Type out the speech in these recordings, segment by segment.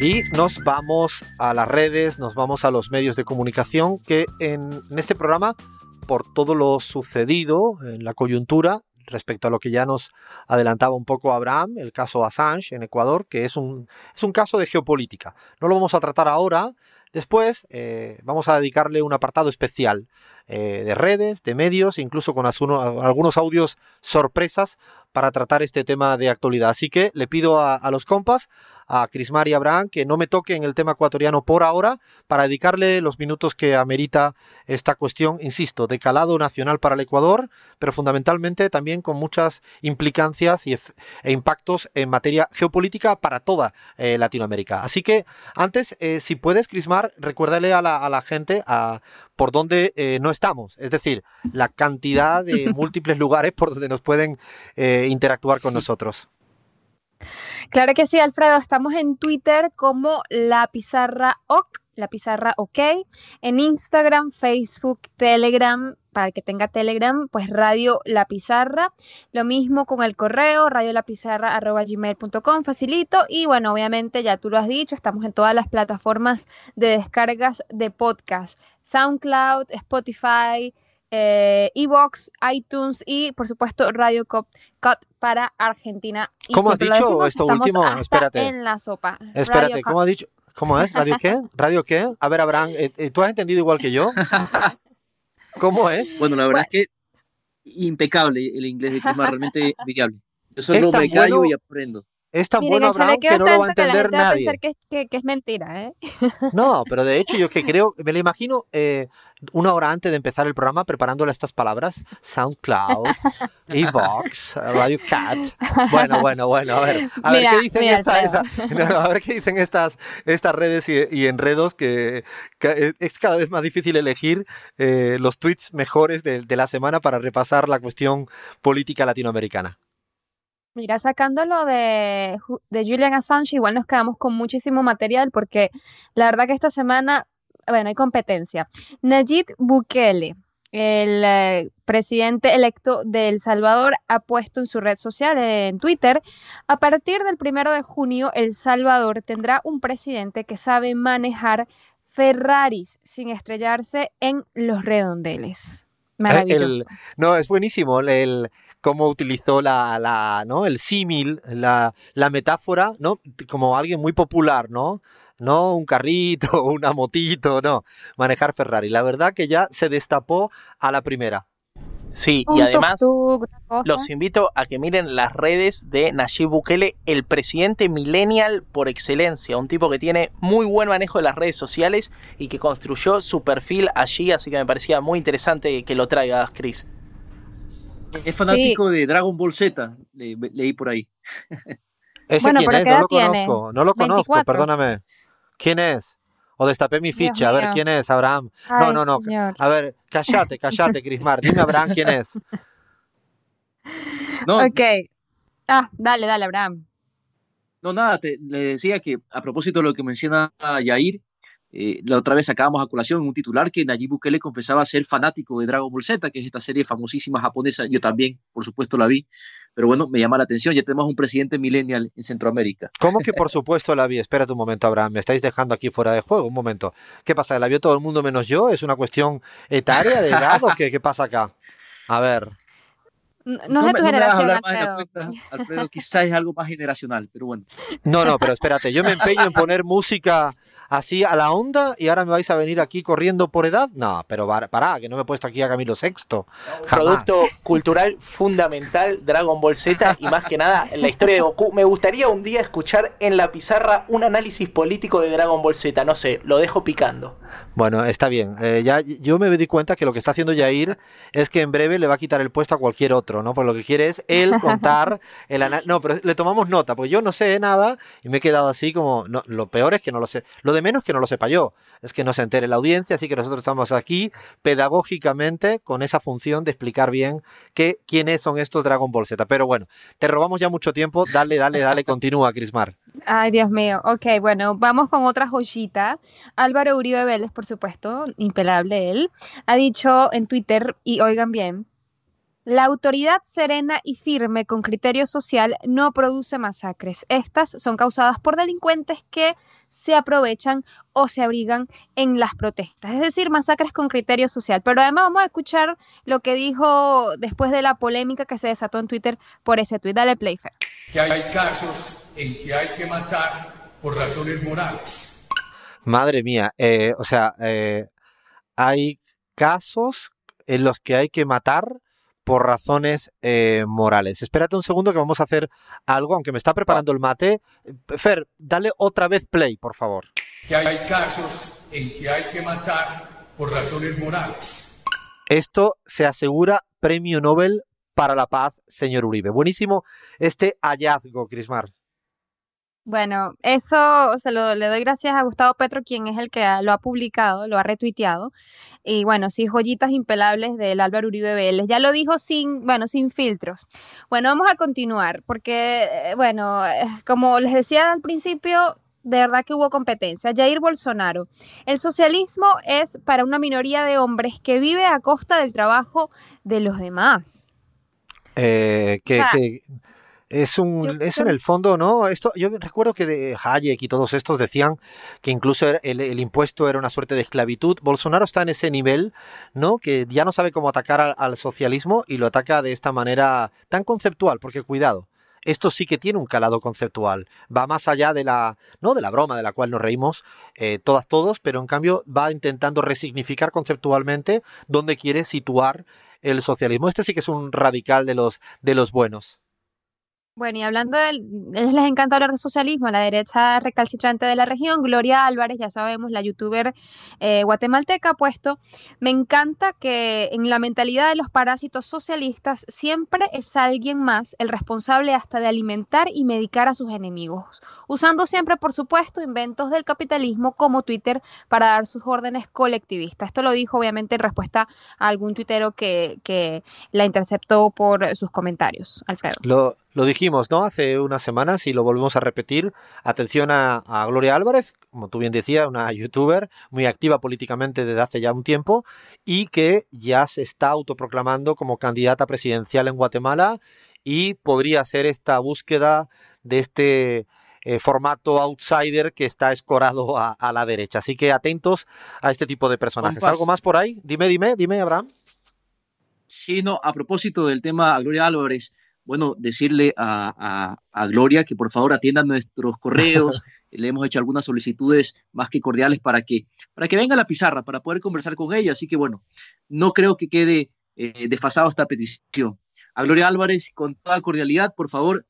Y nos vamos a las redes, nos vamos a los medios de comunicación que en, este programa, por todo lo sucedido en la coyuntura, respecto a lo que ya nos adelantaba un poco Abraham, el caso Assange en Ecuador, que es un, es un caso de geopolítica. No lo vamos a tratar ahora, después eh, vamos a dedicarle un apartado especial eh, de redes, de medios, incluso con algunos audios sorpresas para tratar este tema de actualidad. Así que le pido a, los compas a Crismar y Abraham que no me toquen el tema ecuatoriano por ahora para dedicarle los minutos que amerita esta cuestión, insisto, de calado nacional para el Ecuador, pero fundamentalmente también con muchas implicancias y e impactos en materia geopolítica para toda eh, Latinoamérica. Así que antes, eh, si puedes, Crismar, recuérdale a la, a la gente a, por dónde eh, no estamos, es decir, la cantidad de múltiples lugares por donde nos pueden interactuar con nosotros. Claro que sí, Alfredo. Estamos en Twitter como La Pizarra OK, La Pizarra OK. En Instagram, Facebook, Telegram, para el que tenga Telegram, pues Radio La Pizarra. Lo mismo con el correo, radiolapizarra.gmail.com, facilito. Y bueno, obviamente, ya tú lo has dicho, estamos en todas las plataformas de descargas de podcast. SoundCloud, Spotify, eh, Evox, iTunes y por supuesto Radio Cut para Argentina. ¿Cómo has dicho esto último? Espérate. En la sopa. Espérate, ¿cómo has dicho? ¿Cómo es? ¿Radio qué? ¿Radio qué? A ver, Abraham, eh, eh, ¿tú has entendido igual que yo? ¿Cómo es? Bueno, la verdad es que impecable el inglés de Clima, realmente envidiable. Yo solo me callo y aprendo. Es tan bueno Abraham que no lo va a entender nadie. Que, que, que, es mentira, ¿eh? No, pero de hecho yo que creo, me lo imagino eh, una hora antes de empezar el programa preparándole estas palabras, SoundCloud, Evox, Radio Cat. Bueno, bueno, bueno, a ver, a ver qué dicen, esta, a ver qué dicen estas, estas redes y, enredos que, es cada vez más difícil elegir eh, los tweets mejores de, de la semana para repasar la cuestión política latinoamericana. Mira, sacándolo de, de Julian Assange, igual nos quedamos con muchísimo material porque la verdad que esta semana, bueno, hay competencia. Nayib Bukele, el eh, presidente electo de El Salvador, ha puesto en su red social, en Twitter, a partir del primero de junio, El Salvador tendrá un presidente que sabe manejar Ferraris sin estrellarse en los redondeles. Maravilloso. no, es buenísimo. El, cómo utilizó la, la ¿no? el símil, la, la, metáfora, ¿no? Como alguien muy popular, ¿no? No un carrito, una motito, no. Manejar Ferrari. La verdad que ya se destapó a la primera. Sí, y además los invito a que miren las redes de Nayib Bukele, el presidente millennial por excelencia, un tipo que tiene muy buen manejo de las redes sociales y que construyó su perfil allí, así que me parecía muy interesante que lo traigas, Chris. Es fanático de Dragon Ball Z, leí por ahí. ¿Ese bueno, quién es? No lo conozco, no lo conozco, perdóname. ¿Quién es? O destapé mi ficha, a ver quién es, Abraham. no, no, no. A ver, cállate, cállate, Crismar. Dime, Abraham, quién es. No. Ok. Ah, dale, dale, Abraham. No, nada, le decía que a propósito de lo que menciona Yair, eh, la otra vez sacábamos a colación un titular que Nayib Bukele confesaba ser fanático de Dragon Ball Z, que es esta serie famosísima japonesa. Yo también, por supuesto, la vi. Pero bueno, me llama la atención. Ya tenemos un presidente millennial en Centroamérica. ¿Cómo que por supuesto la vi? Espérate un momento, Abraham. Me estáis dejando aquí fuera de juego. Un momento. ¿Qué pasa? ¿La vio todo el mundo menos yo? ¿Es una cuestión etaria de edad o qué, qué pasa acá? A ver. No, es de tu generación, Alfredo. Quizás es algo más generacional, pero bueno. No, no, pero espérate. Yo me empeño en poner música así a la onda y ahora me vais a venir aquí corriendo por edad. No, pero pará, que no me he puesto aquí a Camilo Sexto. Producto cultural fundamental, Dragon Ball Z y más que nada en la historia de Goku. Me gustaría un día escuchar en la pizarra un análisis político de Dragon Ball Z. No sé, lo dejo picando. Bueno, está bien. Eh, ya yo me di cuenta que lo que está haciendo Jair es que en breve le va a quitar el puesto a cualquier otro, ¿no? Por lo que quiere es él contar el análisis. No, pero le tomamos nota, porque yo no sé nada y me he quedado así como. No, lo peor es que no lo sé. Lo de menos que no lo sepa yo. Es que no se entere la audiencia, así que nosotros estamos aquí pedagógicamente con esa función de explicar bien qué, quiénes son estos Dragon Ball Z. Pero bueno, te robamos ya mucho tiempo. Dale, dale, dale, continúa, Crismar. Ay, Dios mío. Ok, bueno, vamos con otra joyita. Álvaro Uribe Vélez, por supuesto, impelable él, ha dicho en Twitter, y oigan bien, La autoridad serena y firme con criterio social no produce masacres. Estas son causadas por delincuentes que se aprovechan o se abrigan en las protestas, es decir, masacres con criterio social. Pero además vamos a escuchar lo que dijo después de la polémica que se desató en Twitter por ese tuit. Dale, Playfair. Que hay casos en que hay que matar por razones morales. Madre mía, eh, o sea, eh, hay casos en los que hay que matar por razones eh, morales. Espérate un segundo que vamos a hacer algo, aunque me está preparando el mate. Fer, dale otra vez play, por favor. Que hay casos en que hay que matar por razones morales. Esto se asegura premio Nobel para la paz, señor Uribe. Buenísimo este hallazgo, Crismar. Bueno, eso se lo le doy gracias a Gustavo Petro, quien es el que lo ha publicado, lo ha retuiteado. Y bueno, sí, joyitas impelables del Álvaro Uribe Vélez. Ya lo dijo sin, bueno, sin filtros. Bueno, vamos a continuar, porque, eh, bueno, eh, como les decía al principio, de verdad que hubo competencia. Jair Bolsonaro. El socialismo es para una minoría de hombres que vive a costa del trabajo de los demás. Eh, que, es un, eso en el fondo, ¿no? Esto, yo recuerdo que de Hayek y todos estos decían que incluso el, impuesto era una suerte de esclavitud. Bolsonaro está en ese nivel, ¿no? Que ya no sabe cómo atacar al, socialismo y lo ataca de esta manera tan conceptual, porque cuidado, esto sí que tiene un calado conceptual. Va más allá de la, no de la broma de la cual nos reímos eh, todas todos, pero en cambio va intentando resignificar conceptualmente dónde quiere situar el socialismo. Este sí que es un radical de los de los buenos. Bueno, y hablando de, les encanta hablar de socialismo, la derecha recalcitrante de la región, Gloria Álvarez, ya sabemos, la youtuber eh, guatemalteca, ha puesto, me encanta que en la mentalidad de los parásitos socialistas siempre es alguien más el responsable hasta de alimentar y medicar a sus enemigos, usando siempre, por supuesto, inventos del capitalismo como Twitter para dar sus órdenes colectivistas. Esto lo dijo obviamente en respuesta a algún tuitero que, que la interceptó por sus comentarios, Alfredo. Lo lo dijimos, ¿no? Hace unas semanas y lo volvemos a repetir. Atención a, Gloria Álvarez, como tú bien decías, una youtuber muy activa políticamente desde hace ya un tiempo y que ya se está autoproclamando como candidata presidencial en Guatemala y podría ser esta búsqueda de este eh, formato outsider que está escorado a, la derecha. Así que atentos a este tipo de personajes. ¿Algo más por ahí? Dime, dime, dime, Abraham. Sí, no, a propósito del tema Gloria Álvarez, bueno, decirle a, Gloria que por favor atienda nuestros correos. Le hemos hecho algunas solicitudes más que cordiales para que, para que venga a la pizarra, para poder conversar con ella. Así que bueno, no creo que quede eh, desfasado esta petición. A Gloria Álvarez, con toda cordialidad, por favor,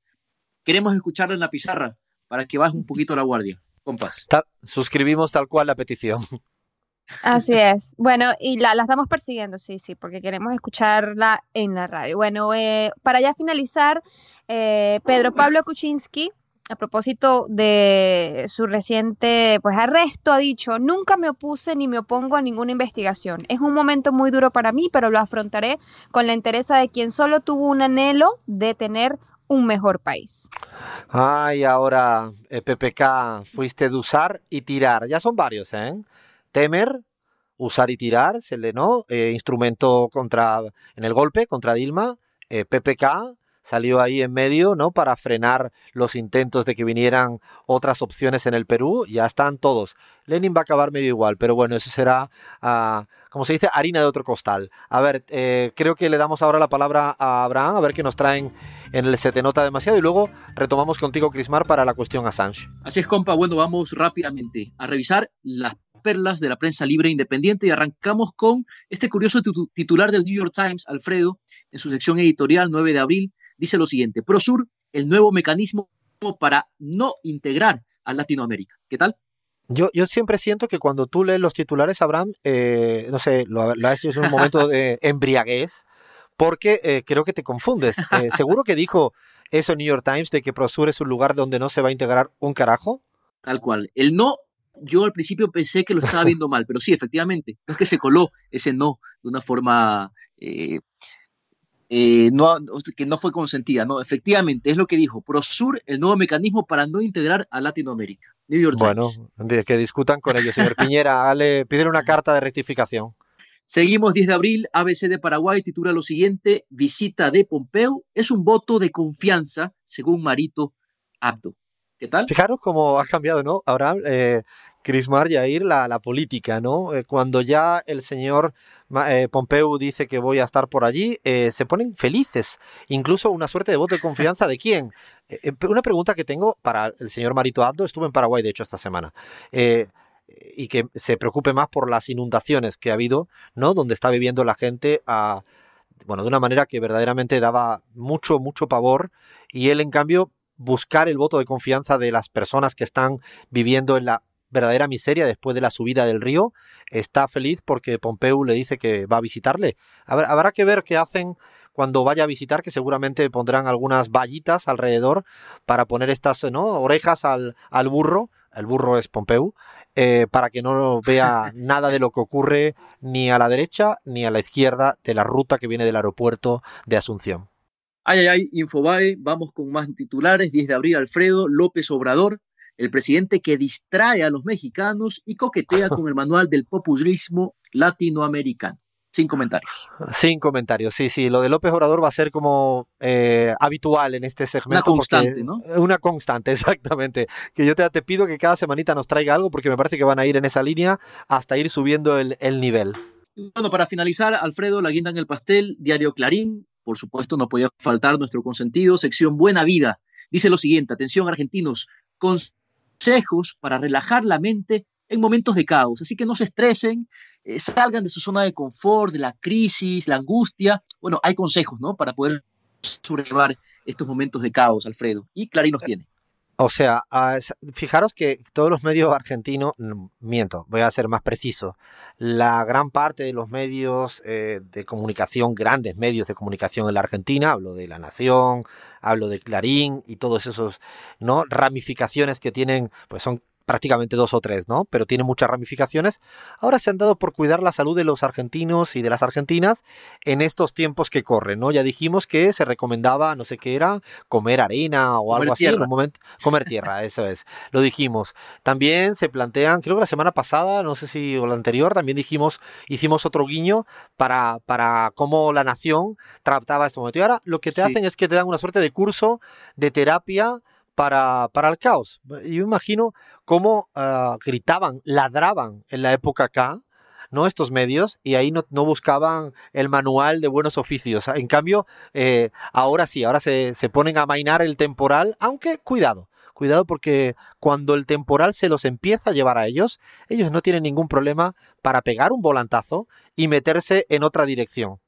queremos escucharla en la pizarra para que baje un poquito la guardia. Compas. suscribimos tal cual la petición. Así es. Bueno, y la, estamos persiguiendo, sí, sí, porque queremos escucharla en la radio. Bueno, eh, para ya finalizar, eh, Pedro Pablo Kuczynski, a propósito de su reciente pues, arresto, ha dicho, nunca me opuse ni me opongo a ninguna investigación. Es un momento muy duro para mí, pero lo afrontaré con la entereza de quien solo tuvo un anhelo de tener un mejor país. Ay, ahora, eh, PPK, fuiste de usar y tirar. Ya son varios, ¿eh? Temer, usar y tirar, se le no, eh, instrumento contra en el golpe contra Dilma, eh, PPK salió ahí en medio, ¿no? Para frenar los intentos de que vinieran otras opciones en el Perú, ya están todos. Lenin va a acabar medio igual, pero bueno, eso será, uh, como se dice, harina de otro costal. A ver, eh, creo que le damos ahora la palabra a Abraham, a ver qué nos traen en el Se Te Nota Demasiado y luego retomamos contigo, Crismar, para la cuestión Assange. Así es, compa. Bueno, vamos rápidamente a revisar las perlas de la prensa libre e independiente y arrancamos con este curioso titular del New York Times, Alfredo, en su sección editorial 9 de abril, dice lo siguiente, Prosur, el nuevo mecanismo para no integrar a Latinoamérica. ¿Qué tal? Yo, yo siempre siento que cuando tú lees los titulares, Abraham, eh, no sé, lo, lo haces en un momento de embriaguez, porque eh, creo que te confundes. Eh, ¿Seguro que dijo eso New York Times de que Prosur es un lugar donde no se va a integrar un carajo? Tal cual. El no yo al principio pensé que lo estaba viendo mal, pero sí, efectivamente, es que se coló ese no de una forma eh, eh, no, que no fue consentida, ¿no? Efectivamente, es lo que dijo, Prosur, el nuevo mecanismo para no integrar a Latinoamérica. New York bueno, que discutan con ellos, señor Piñera, le piden una carta de rectificación. Seguimos 10 de abril, ABC de Paraguay titula lo siguiente, visita de Pompeo es un voto de confianza, según Marito Abdo. Fijaros cómo ha cambiado, ¿no? Ahora, eh, Crismar Yair, la, la política, ¿no? Eh, cuando ya el señor eh, Pompeu dice que voy a estar por allí, eh, se ponen felices. Incluso una suerte de voto de confianza de quién. una pregunta que tengo para el señor Marito Abdo, estuve en Paraguay, de hecho, esta semana y que se preocupe más por las inundaciones que ha habido, ¿no? Donde está viviendo la gente a, bueno, de una manera que verdaderamente daba mucho, mucho pavor y él, en cambio, buscar el voto de confianza de las personas que están viviendo en la verdadera miseria después de la subida del río, está feliz porque Pompeu le dice que va a visitarle. Habrá que ver qué hacen cuando vaya a visitar, que seguramente pondrán algunas vallitas alrededor para poner estas ¿no? orejas al, al burro, el burro es Pompeu, eh, para que no vea nada de lo que ocurre ni a la derecha ni a la izquierda de la ruta que viene del aeropuerto de Asunción. Ay, ay, ay, Infobae, vamos con más titulares. 10 de abril, Alfredo López Obrador, el presidente que distrae a los mexicanos y coquetea con el manual del populismo latinoamericano. Sin comentarios. Sin comentarios, sí, sí. Lo de López Obrador va a ser como eh, habitual en este segmento. Una constante, ¿no? Una constante, exactamente. Que yo te, te, pido que cada semanita nos traiga algo porque me parece que van a ir en esa línea hasta ir subiendo el, el nivel. Bueno, para finalizar, Alfredo, la guinda en el pastel, Diario Clarín, por supuesto no podía faltar nuestro consentido, sección Buena Vida. Dice lo siguiente, atención argentinos, consejos para relajar la mente en momentos de caos. Así que no se estresen, eh, salgan de su zona de confort, de la crisis, la angustia. Bueno, hay consejos, ¿no? Para poder sobrellevar estos momentos de caos, Alfredo. Y Clarín nos tiene. O sea, ah, fijaros que todos los medios argentinos, miento, voy a ser más preciso, la gran parte de los medios eh, de comunicación, grandes medios de comunicación en la Argentina, hablo de La Nación, hablo de Clarín y todos esos, ¿no? Ramificaciones que tienen, pues son prácticamente dos o tres, ¿no? Pero tiene muchas ramificaciones. Ahora se han dado por cuidar la salud de los argentinos y de las argentinas en estos tiempos que corren, ¿no? Ya dijimos que se recomendaba, no sé qué era, comer arena o algo así en un momento. Comer tierra, eso es. Lo dijimos. También se plantean, creo que la semana pasada, no sé si o la anterior, también dijimos, hicimos otro guiño para, para cómo la nación trataba este momento. Y ahora lo que te hacen es que te dan una suerte de curso de terapia para, para el caos. Yo imagino cómo ah, gritaban, ladraban en la época acá, ¿no? Estos medios, y ahí no, no buscaban el manual de buenos oficios. En cambio, eh, ahora sí, ahora se, se ponen a mainar el temporal, aunque cuidado, cuidado porque cuando el temporal se los empieza a llevar a ellos, ellos no tienen ningún problema para pegar un volantazo y meterse en otra dirección.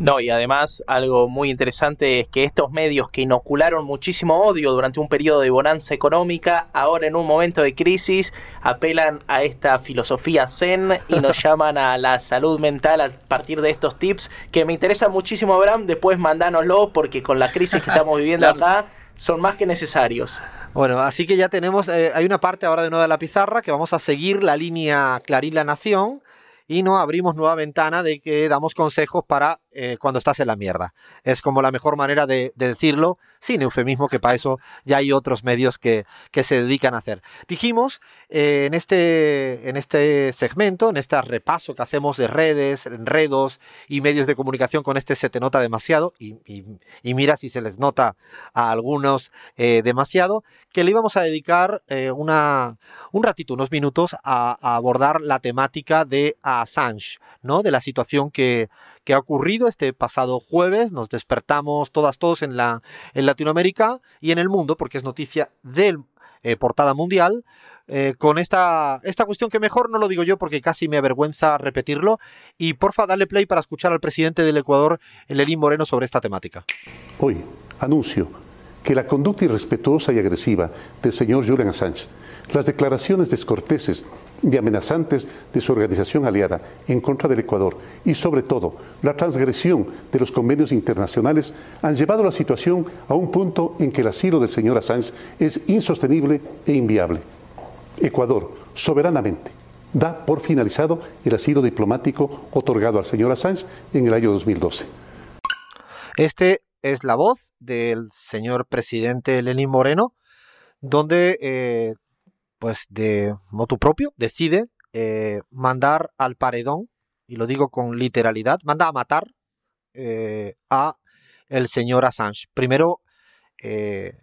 No, y además algo muy interesante es que estos medios que inocularon muchísimo odio durante un periodo de bonanza económica, ahora en un momento de crisis apelan a esta filosofía zen y nos llaman a la salud mental a partir de estos tips que me interesa muchísimo, Abraham. Después mandánoslo porque con la crisis que estamos viviendo acá son más que necesarios. Bueno, así que ya tenemos, eh, hay una parte ahora de nuevo de la pizarra que vamos a seguir la línea Clarín La Nación y no abrimos nueva ventana de que damos consejos para eh, cuando estás en la mierda. Es como la mejor manera de, decirlo, sin eufemismo, que para eso ya hay otros medios que, se dedican a hacer. Dijimos eh, en, este, en este segmento, en este repaso que hacemos de redes, enredos y medios de comunicación con este se te nota demasiado, y, y, mira si se les nota a algunos eh, demasiado, que le íbamos a dedicar una, un ratito, unos minutos a, a abordar la temática de Assange, ¿no? de la situación que ha ocurrido este pasado jueves. Nos despertamos todas, todos en, la, en Latinoamérica y en el mundo, porque es noticia de eh, portada mundial. Eh, con esta, esta cuestión que mejor no lo digo yo porque casi me avergüenza repetirlo. Y porfa, dale play para escuchar al presidente del Ecuador, Lenín Moreno, sobre esta temática. Hoy anuncio que la conducta irrespetuosa y agresiva del señor Julian Assange, las declaraciones descorteses y amenazantes de su organización aliada en contra del Ecuador y sobre todo la transgresión de los convenios internacionales han llevado la situación a un punto en que el asilo del señor Assange es insostenible e inviable. Ecuador, soberanamente, da por finalizado el asilo diplomático otorgado al señor Assange en el año 2012. Este es la voz del señor presidente Lenín Moreno, donde eh, pues de motu propio decide eh, mandar al paredón y lo digo con literalidad, manda a matar eh, a el señor Assange. Primero, eh,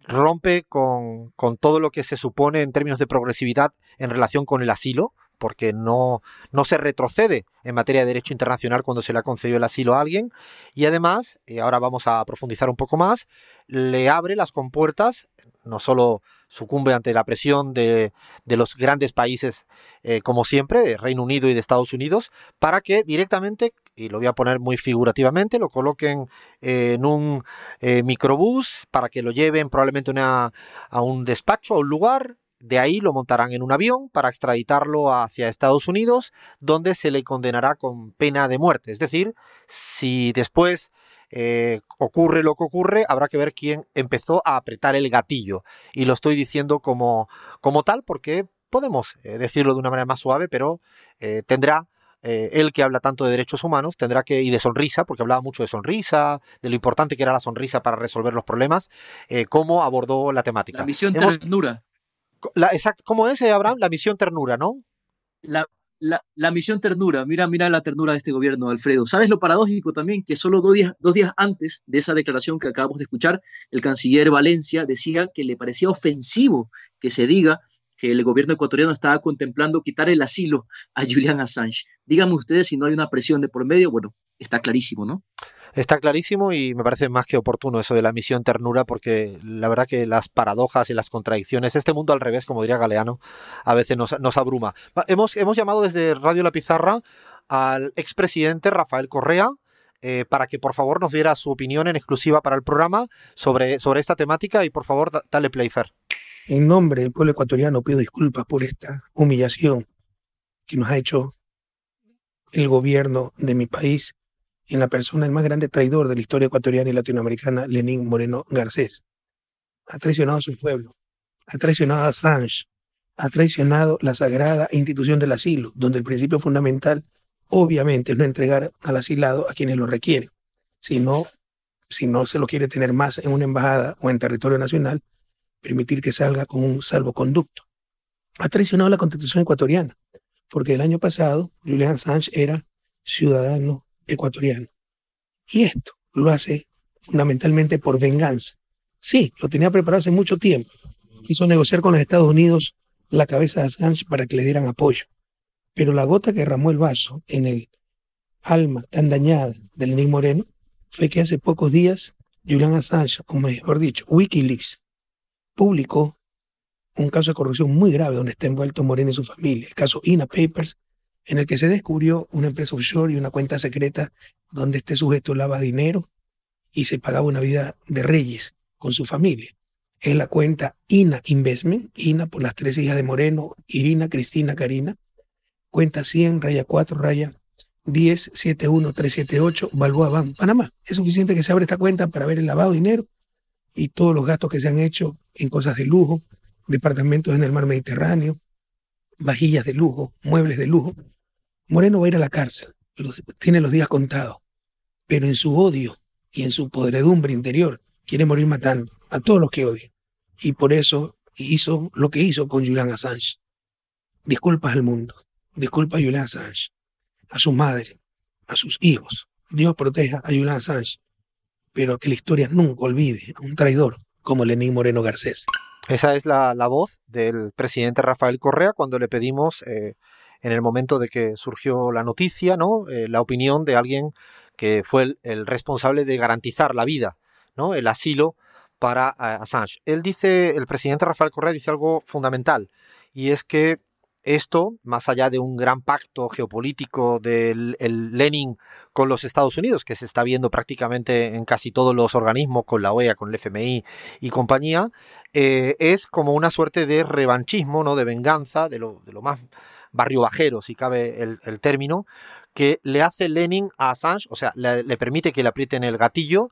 rompe con, con, todo lo que se supone en términos de progresividad en relación con el asilo, porque no, no se retrocede en materia de derecho internacional cuando se le ha concedido el asilo a alguien, y además, y ahora vamos a profundizar un poco más, le abre las compuertas, no solo sucumbe ante la presión de, los grandes países, eh, como siempre, de Reino Unido y de Estados Unidos, para que directamente, y lo voy a poner muy figurativamente, lo coloquen en un eh, microbús para que lo lleven probablemente a un despacho, a un lugar, de ahí lo montarán en un avión para extraditarlo hacia Estados Unidos, donde se le condenará con pena de muerte. Es decir, si después eh, ocurre lo que ocurre, habrá que ver quién empezó a apretar el gatillo. Y lo estoy diciendo como, como tal porque podemos eh, decirlo de una manera más suave, pero eh, tendrá él que habla tanto de derechos humanos, tendrá que, y de sonrisa, porque hablaba mucho de sonrisa, de lo importante que era la sonrisa para resolver los problemas, cómo abordó la temática. La misión ternura. La, ¿Cómo es, Abraham? La misión ternura, ¿no? La, la, misión ternura, mira, mira la ternura de este gobierno, Alfredo. ¿Sabes lo paradójico también? Que solo dos días, dos días antes de esa declaración que acabamos de escuchar, el canciller Valencia decía que le parecía ofensivo que se diga que el gobierno ecuatoriano estaba contemplando quitar el asilo a Julian Assange. Díganme ustedes si no hay una presión de por medio. Bueno, está clarísimo, ¿no? Está clarísimo y me parece más que oportuno eso de la misión ternura porque la verdad que las paradojas y las contradicciones, este mundo al revés, como diría Galeano, a veces nos, abruma. Hemos, hemos llamado desde Radio La Pizarra al expresidente Rafael Correa, eh, para que por favor nos diera su opinión en exclusiva para el programa sobre, sobre esta temática y por favor dale play, En nombre del pueblo ecuatoriano pido disculpas por esta humillación que nos ha hecho el gobierno de mi país en la persona del más grande traidor de la historia ecuatoriana y latinoamericana, Lenín Moreno Garcés. Ha traicionado a su pueblo, ha traicionado a Assange, ha traicionado la sagrada institución del asilo, donde el principio fundamental, obviamente, es no entregar al asilado a quienes lo requieren, sino, si no se lo quiere tener más en una embajada o en territorio nacional, permitir que salga con un salvoconducto. Ha traicionado la constitución ecuatoriana, porque el año pasado Julian Assange era ciudadano ecuatoriano. Y esto lo hace fundamentalmente por venganza. Sí, lo tenía preparado hace mucho tiempo. Quiso negociar con los Estados Unidos la cabeza de Assange para que le dieran apoyo. Pero la gota que derramó el vaso en el alma tan dañada del Lenín Moreno fue que hace pocos días Julian Assange, o mejor dicho, Wikileaks, publicó un caso de corrupción muy grave donde está envuelto Moreno y su familia, el caso INA Papers, en el que se descubrió una empresa offshore y una cuenta secreta donde este sujeto lava dinero y se pagaba una vida de reyes con su familia. Es la cuenta INA Investment, INA por las tres hijas de Moreno, Irina, Cristina, Karina, cuenta 100, raya 4, raya 10, 71, 378, Balboa Bank, Panamá. Es suficiente que se abra esta cuenta para ver el lavado de dinero y todos los gastos que se han hecho en cosas de lujo, departamentos en el mar Mediterráneo, vajillas de lujo, muebles de lujo, Moreno va a ir a la cárcel, tiene los días contados, pero en su odio y en su podredumbre interior quiere morir matando a todos los que odia. Y por eso hizo lo que hizo con Julian Assange. Disculpas al mundo, disculpa a Julian Assange, a su madre, a sus hijos. Dios proteja a Julian Assange, pero que la historia nunca olvide a un traidor como Lenín Moreno Garcés. Esa es la, voz del presidente Rafael Correa cuando le pedimos eh, en el momento de que surgió la noticia, ¿no? Eh, la opinión de alguien que fue el, responsable de garantizar la vida, ¿no? el asilo para eh, Assange. Él dice, el presidente Rafael Correa dice algo fundamental, y es que esto, más allá de un gran pacto geopolítico del Lenin con los Estados Unidos, que se está viendo prácticamente en casi todos los organismos, con la OEA, con el FMI y compañía, eh, es como una suerte de revanchismo, ¿no? de venganza, de lo, de lo más barrio bajero, si cabe el, término, que le hace Lenin a Assange, o sea, le, permite que le aprieten el gatillo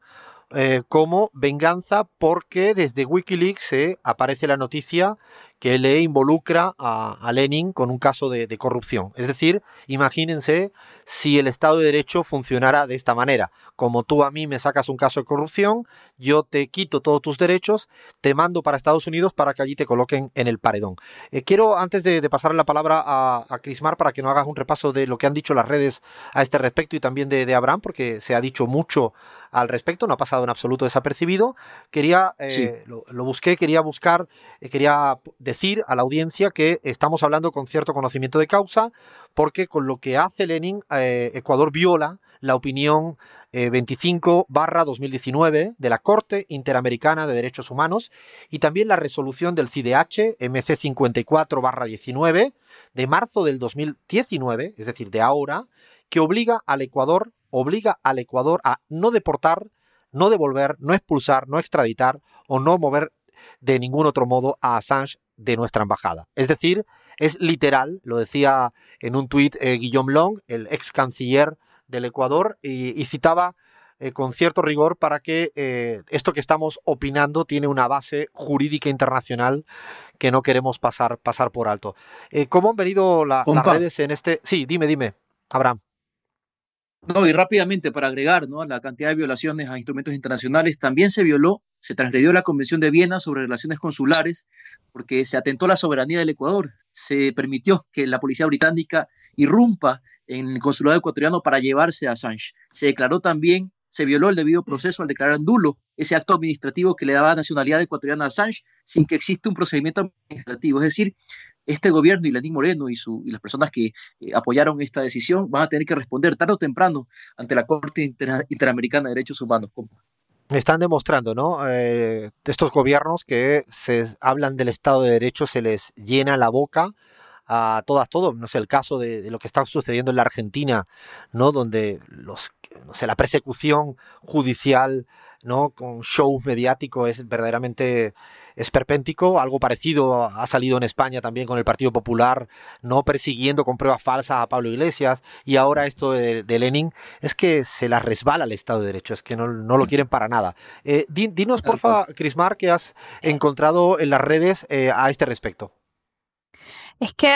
eh, como venganza porque desde Wikileaks aparece la noticia que le involucra a, Lenin con un caso de, corrupción. Es decir, imagínense si el Estado de Derecho funcionara de esta manera. Como tú a mí me sacas un caso de corrupción, yo te quito todos tus derechos, te mando para Estados Unidos para que allí te coloquen en el paredón. Eh, quiero, antes de, pasar la palabra a, a Crismar, para que no hagas un repaso de lo que han dicho las redes a este respecto y también de Abraham, porque se ha dicho mucho al respecto, no ha pasado en absoluto desapercibido. Quería, eh, lo, busqué, quería buscar, eh, quería decir a la audiencia que estamos hablando con cierto conocimiento de causa, porque con lo que hace Lenin, eh, Ecuador viola la opinión 25 2019 de la Corte Interamericana de Derechos Humanos y también la resolución del CIDH MC 54 19 de marzo del 2019, es decir, de ahora, que obliga al Ecuador obliga al Ecuador a no deportar, no devolver, no expulsar, no extraditar o no mover de ningún otro modo a Assange de nuestra embajada. Es decir, es literal, lo decía en un tuit eh, Guillaume Long, el ex canciller del Ecuador, y, citaba eh, con cierto rigor para que eh, esto que estamos opinando tiene una base jurídica internacional que no queremos pasar, pasar por alto. ¿Cómo han venido las redes en este...? Sí, dime, dime, Abraham. No, y rápidamente para agregar ¿no? la cantidad de violaciones a instrumentos internacionales, también se violó, se transgredió la Convención de Viena sobre relaciones consulares porque se atentó la soberanía del Ecuador. Se permitió que la policía británica irrumpa en el consulado ecuatoriano para llevarse a Assange. Se declaró también, se violó el debido proceso al declarar nulo ese acto administrativo que le daba nacionalidad ecuatoriana a Assange sin que exista un procedimiento administrativo. Es decir, este gobierno y Lenín Moreno y, y las personas que eh, apoyaron esta decisión van a tener que responder tarde o temprano ante la Corte Interamericana de Derechos Humanos. Están demostrando, ¿no? Eh, estos gobiernos que se hablan del Estado de Derecho se les llena la boca a todas, todo, no sé, el caso de, lo que está sucediendo en la Argentina, ¿no? Donde los, no la persecución judicial, ¿no? Con shows mediáticos es verdaderamente esperpéntico, algo parecido ha salido en España también con el Partido Popular, no persiguiendo con pruebas falsas a Pablo Iglesias, y ahora esto de, Lenin, es que se la resbala el Estado de Derecho, es que no, lo quieren para nada. Eh, dinos, porfa, Crismar, qué has encontrado en las redes eh, a este respecto es que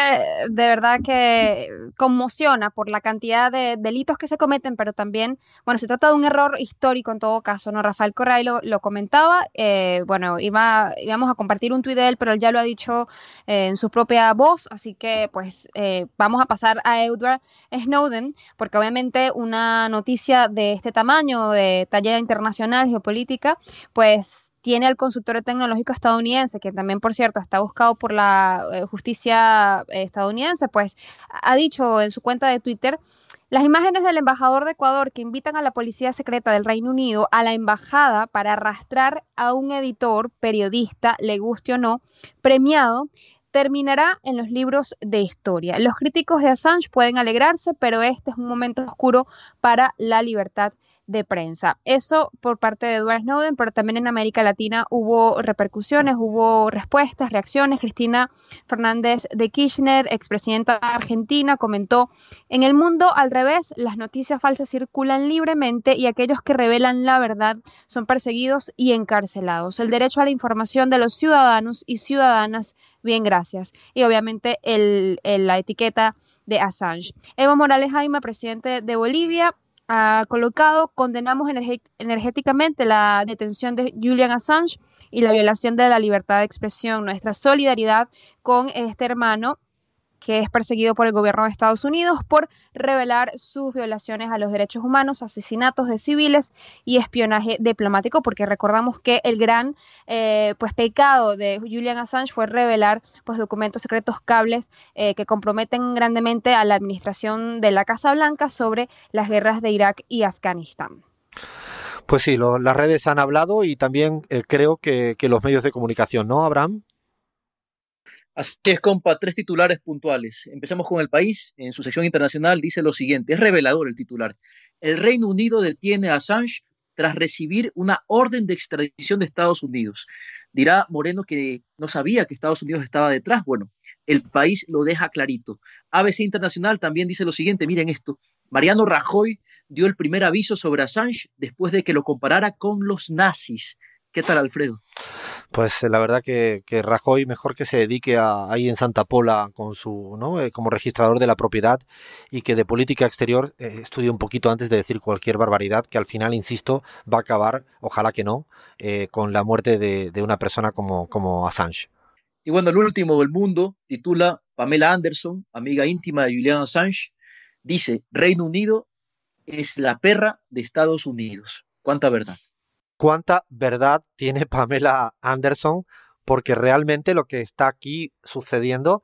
de verdad que conmociona por la cantidad de delitos que se cometen, pero también, bueno, se trata de un error histórico en todo caso, ¿no? Rafael Corray lo, comentaba, eh, bueno, iba, íbamos a compartir un tuit de él, pero él ya lo ha dicho eh, en su propia voz, así que pues eh, vamos a pasar a Edward Snowden, porque obviamente una noticia de este tamaño, de talla internacional, geopolítica, pues tiene al consultorio tecnológico estadounidense, que también, por cierto, está buscado por la eh, justicia eh, estadounidense, pues ha dicho en su cuenta de Twitter, las imágenes del embajador de Ecuador que invitan a la policía secreta del Reino Unido a la embajada para arrastrar a un editor, periodista, le guste o no, premiado, terminará en los libros de historia. Los críticos de Assange pueden alegrarse, pero este es un momento oscuro para la libertad de prensa. Eso por parte de Edward Snowden, pero también en América Latina hubo repercusiones, hubo respuestas, reacciones. Cristina Fernández de Kirchner, expresidenta argentina, comentó, en el mundo al revés, las noticias falsas circulan libremente y aquellos que revelan la verdad son perseguidos y encarcelados. El derecho a la información de los ciudadanos y ciudadanas, bien, gracias. Y obviamente el, la etiqueta de Assange. Evo Morales Jaime, presidente de Bolivia, ha colocado, condenamos energéticamente la detención de Julian Assange y la violación de la libertad de expresión. Nuestra solidaridad con este hermano que es perseguido por el gobierno de Estados Unidos por revelar sus violaciones a los derechos humanos, asesinatos de civiles y espionaje diplomático, porque recordamos que el gran eh, pues, pecado de Julian Assange fue revelar pues, documentos secretos cables eh, que comprometen grandemente a la administración de la Casa Blanca sobre las guerras de Irak y Afganistán. Pues sí, las redes han hablado y también eh, creo que, que los medios de comunicación, ¿no, Abraham? Así es, compa, tres titulares puntuales. Empezamos con el país. En su sección internacional dice lo siguiente, es revelador el titular. El Reino Unido detiene a Assange tras recibir una orden de extradición de Estados Unidos. Dirá Moreno que no sabía que Estados Unidos estaba detrás. Bueno, el país lo deja clarito. ABC Internacional también dice lo siguiente, miren esto. Mariano Rajoy dio el primer aviso sobre Assange después de que lo comparara con los nazis ¿Qué tal, Alfredo? Pues eh, la verdad que, Rajoy mejor que se dedique a, ahí en Santa Pola con su, ¿no? Eh, como registrador de la propiedad y que de política exterior eh, estudie un poquito antes de decir cualquier barbaridad que al final, insisto, va a acabar, ojalá que no, con la muerte de, una persona como, como Assange. Y bueno, el último del mundo titula Pamela Anderson, amiga íntima de Julian Assange, dice, Reino Unido es la perra de Estados Unidos. ¿Cuánta verdad? Cuánta verdad tiene Pamela Anderson, porque realmente lo que está aquí sucediendo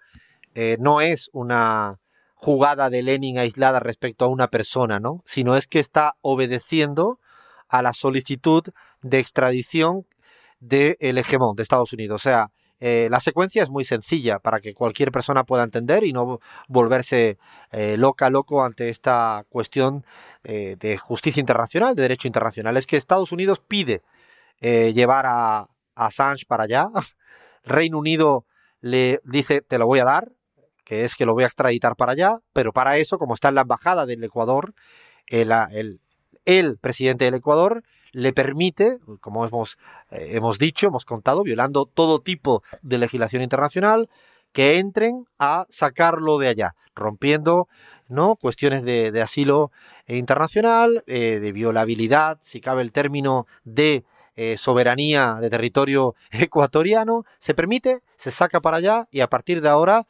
eh, no es una jugada de Lenin aislada respecto a una persona, ¿no? Sino es que está obedeciendo a la solicitud de extradición del hegemón de Estados Unidos. O sea, eh, la secuencia es muy sencilla para que cualquier persona pueda entender y no volverse eh, loca, loco ante esta cuestión eh, de justicia internacional, de derecho internacional. Es que Estados Unidos pide llevar a, Assange para allá. Reino Unido le dice, te lo voy a dar, que es que lo voy a extraditar para allá, pero para eso, como está en la embajada del Ecuador, el, el presidente del Ecuador le permite, como hemos, eh, hemos dicho, hemos contado, violando todo tipo de legislación internacional, que entren a sacarlo de allá, rompiendo ¿no? cuestiones de, asilo internacional, eh, de violabilidad, si cabe el término de eh, soberanía de territorio ecuatoriano, se permite, se saca para allá y a partir de ahora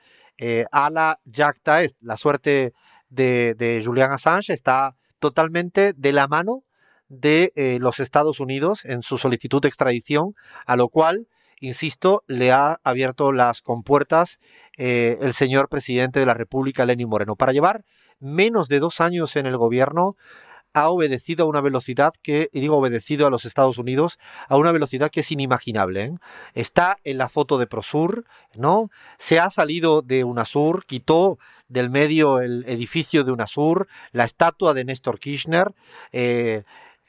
a la Jacta es la suerte de, Julian Assange está totalmente de la mano de eh, los Estados Unidos en su solicitud de extradición, a lo cual, insisto, le ha abierto las compuertas eh, el señor presidente de la República, Lenín Moreno. Para llevar menos de dos años en el gobierno, ha obedecido a una velocidad que, y digo obedecido a los Estados Unidos, a una velocidad que es inimaginable. ¿eh? Está en la foto de Prosur, ¿no? Se ha salido de UNASUR, quitó del medio el edificio de UNASUR, la estatua de Néstor Kirchner,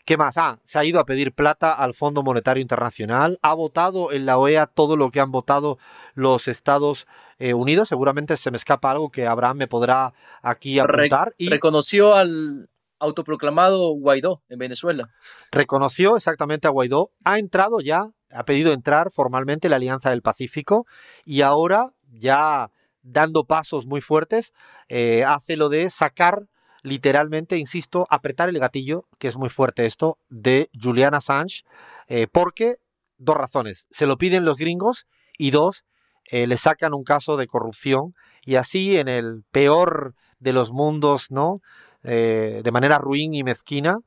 ¿Qué más? Ah, se ha ido a pedir plata al Fondo Monetario Internacional, ha votado en la OEA todo lo que han votado los Estados eh, Unidos. Seguramente se me escapa algo que Abraham me podrá aquí apuntar. y reconoció al autoproclamado Guaidó en Venezuela. Reconoció exactamente a Guaidó. Ha entrado ya, ha pedido entrar formalmente la Alianza del Pacífico y ahora ya dando pasos muy fuertes, eh, hace lo de sacar literalmente, insisto, apretar el gatillo, que es muy fuerte esto, de Julian Assange, eh, porque dos razones. Se lo piden los gringos y dos, eh, le sacan un caso de corrupción y así en el peor de los mundos, ¿no? Eh, de manera ruin y mezquina,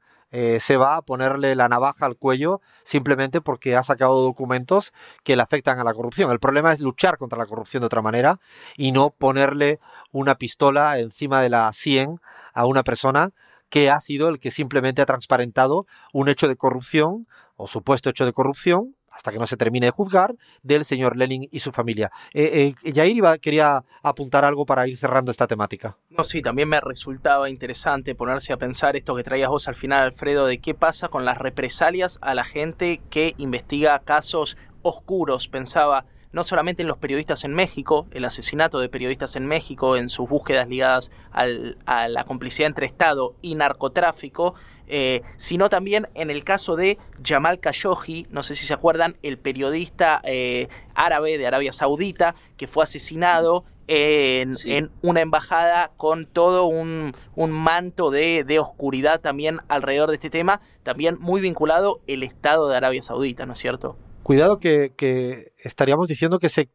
se va a ponerle la navaja al cuello simplemente porque ha sacado documentos que le afectan a la corrupción. El problema es luchar contra la corrupción de otra manera y no ponerle una pistola encima de la 100 a una persona que ha sido el que simplemente ha transparentado un hecho de corrupción o supuesto hecho de corrupción hasta que no se termine de juzgar, del señor Lenin y su familia. Eh, eh, Yair iba, quería apuntar algo para ir cerrando esta temática. No, sí, también me resultaba interesante ponerse a pensar esto que traías vos al final, Alfredo, de qué pasa con las represalias a la gente que investiga casos oscuros. Pensaba, no solamente en los periodistas en México, el asesinato de periodistas en México en sus búsquedas ligadas a la complicidad entre Estado y narcotráfico, eh, sino también en el caso de Jamal Khashoggi, no sé si se acuerdan, el periodista eh, árabe de Arabia Saudita que fue asesinado en, una embajada con todo un, manto de, de, oscuridad también alrededor de este tema, también muy vinculado el Estado de Arabia Saudita, ¿no es cierto? Cuidado que, estaríamos diciendo que se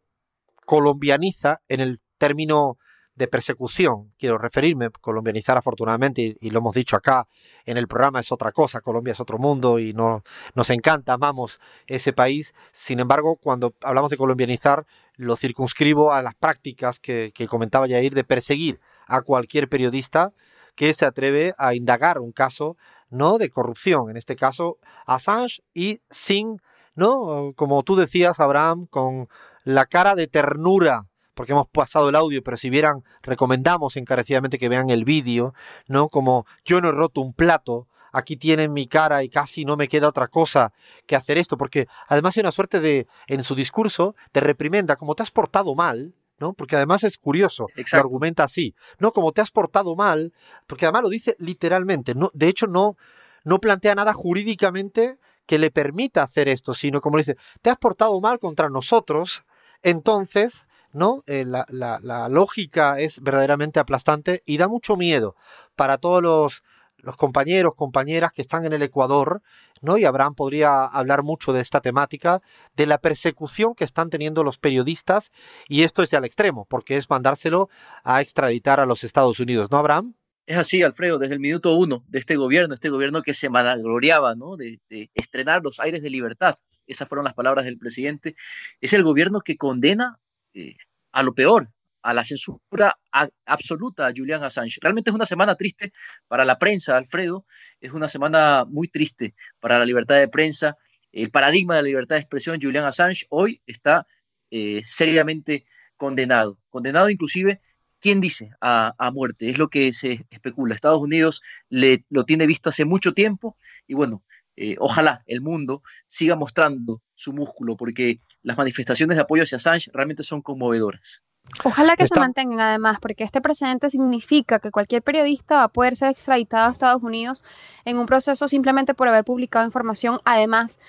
colombianiza en el término de persecución, quiero referirme, colombianizar afortunadamente, y, lo hemos dicho acá en el programa, es otra cosa, Colombia es otro mundo y no, nos encanta, amamos ese país. Sin embargo, cuando hablamos de colombianizar, lo circunscribo a las prácticas que, comentaba Yair de perseguir a cualquier periodista que se atreve a indagar un caso no de corrupción, en este caso Assange, y sin ¿no? Como tú decías, Abraham, con la cara de ternura, porque hemos pasado el audio, pero si vieran, recomendamos encarecidamente que vean el vídeo, ¿no? Como yo no he roto un plato, aquí tienen mi cara y casi no me queda otra cosa que hacer esto, porque además hay una suerte de, en su discurso, te reprimenda, como te has portado mal, ¿no? Porque además es curioso, lo argumenta así, ¿no? Como te has portado mal, porque además lo dice literalmente, no, de hecho no, no plantea nada jurídicamente que le permita hacer esto, sino como dice, te has portado mal contra nosotros, entonces, ¿no? Eh, la, la, lógica es verdaderamente aplastante y da mucho miedo para todos los, los compañeros, compañeras que están en el Ecuador, ¿no? Y Abraham podría hablar mucho de esta temática, de la persecución que están teniendo los periodistas, y esto es al extremo, porque es mandárselo a extraditar a los Estados Unidos, ¿no, Abraham? Es así, Alfredo, desde el minuto uno de este gobierno, este gobierno que se vanagloriaba ¿no? de, estrenar los aires de libertad, esas fueron las palabras del presidente, es el gobierno que condena eh, a lo peor, a la censura absoluta a Julian Assange. Realmente es una semana triste para la prensa, Alfredo, es una semana muy triste para la libertad de prensa. El paradigma de la libertad de expresión, Julian Assange, hoy está eh, seriamente condenado. Condenado inclusive ¿quién dice a, muerte? Es lo que se especula. Estados Unidos le, lo tiene visto hace mucho tiempo y bueno, eh, ojalá el mundo siga mostrando su músculo porque las manifestaciones de apoyo hacia Assange realmente son conmovedoras. Ojalá que se mantengan además, porque este precedente significa que cualquier periodista va a poder ser extraditado a Estados Unidos en un proceso simplemente por haber publicado información, además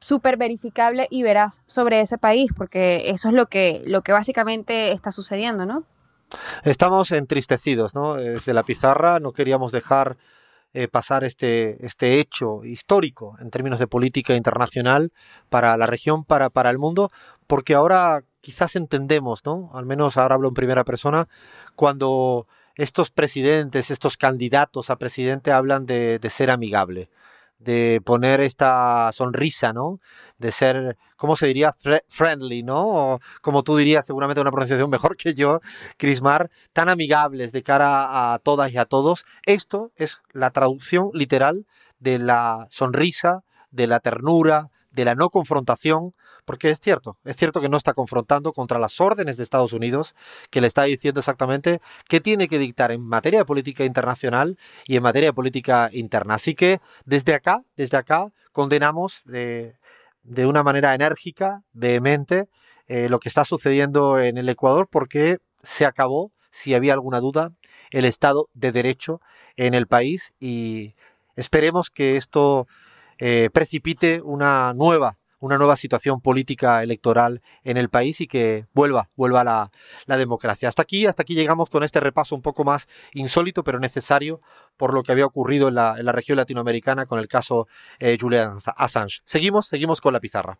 súper verificable y veraz sobre ese país, porque eso es lo que, lo que básicamente está sucediendo, ¿no? Estamos entristecidos, ¿no? Desde la pizarra no queríamos dejar eh, pasar este, este hecho histórico en términos de política internacional para la región, para, para el mundo, porque ahora quizás entendemos, ¿no? Al menos ahora hablo en primera persona, cuando estos presidentes, estos candidatos a presidente hablan de, de ser amigable de poner esta sonrisa, ¿no? De ser, ¿cómo se diría? Friendly, ¿no? O, como tú dirías, seguramente una pronunciación mejor que yo, Crismar, tan amigables de cara a todas y a todos. Esto es la traducción literal de la sonrisa, de la ternura, de la no confrontación porque es cierto, es cierto que no está confrontando contra las órdenes de Estados Unidos, que le está diciendo exactamente qué tiene que dictar en materia de política internacional y en materia de política interna. Así que desde acá, desde acá, condenamos de, una manera enérgica, vehemente, eh, lo que está sucediendo en el Ecuador, porque se acabó, si había alguna duda, el Estado de Derecho en el país y esperemos que esto eh, precipite una nueva una nueva situación política electoral en el país y que vuelva, vuelva la, la democracia. Hasta aquí, hasta aquí llegamos con este repaso un poco más insólito, pero necesario por lo que había ocurrido en la, en la región latinoamericana con el caso eh, Julian Assange. Seguimos, seguimos con la pizarra.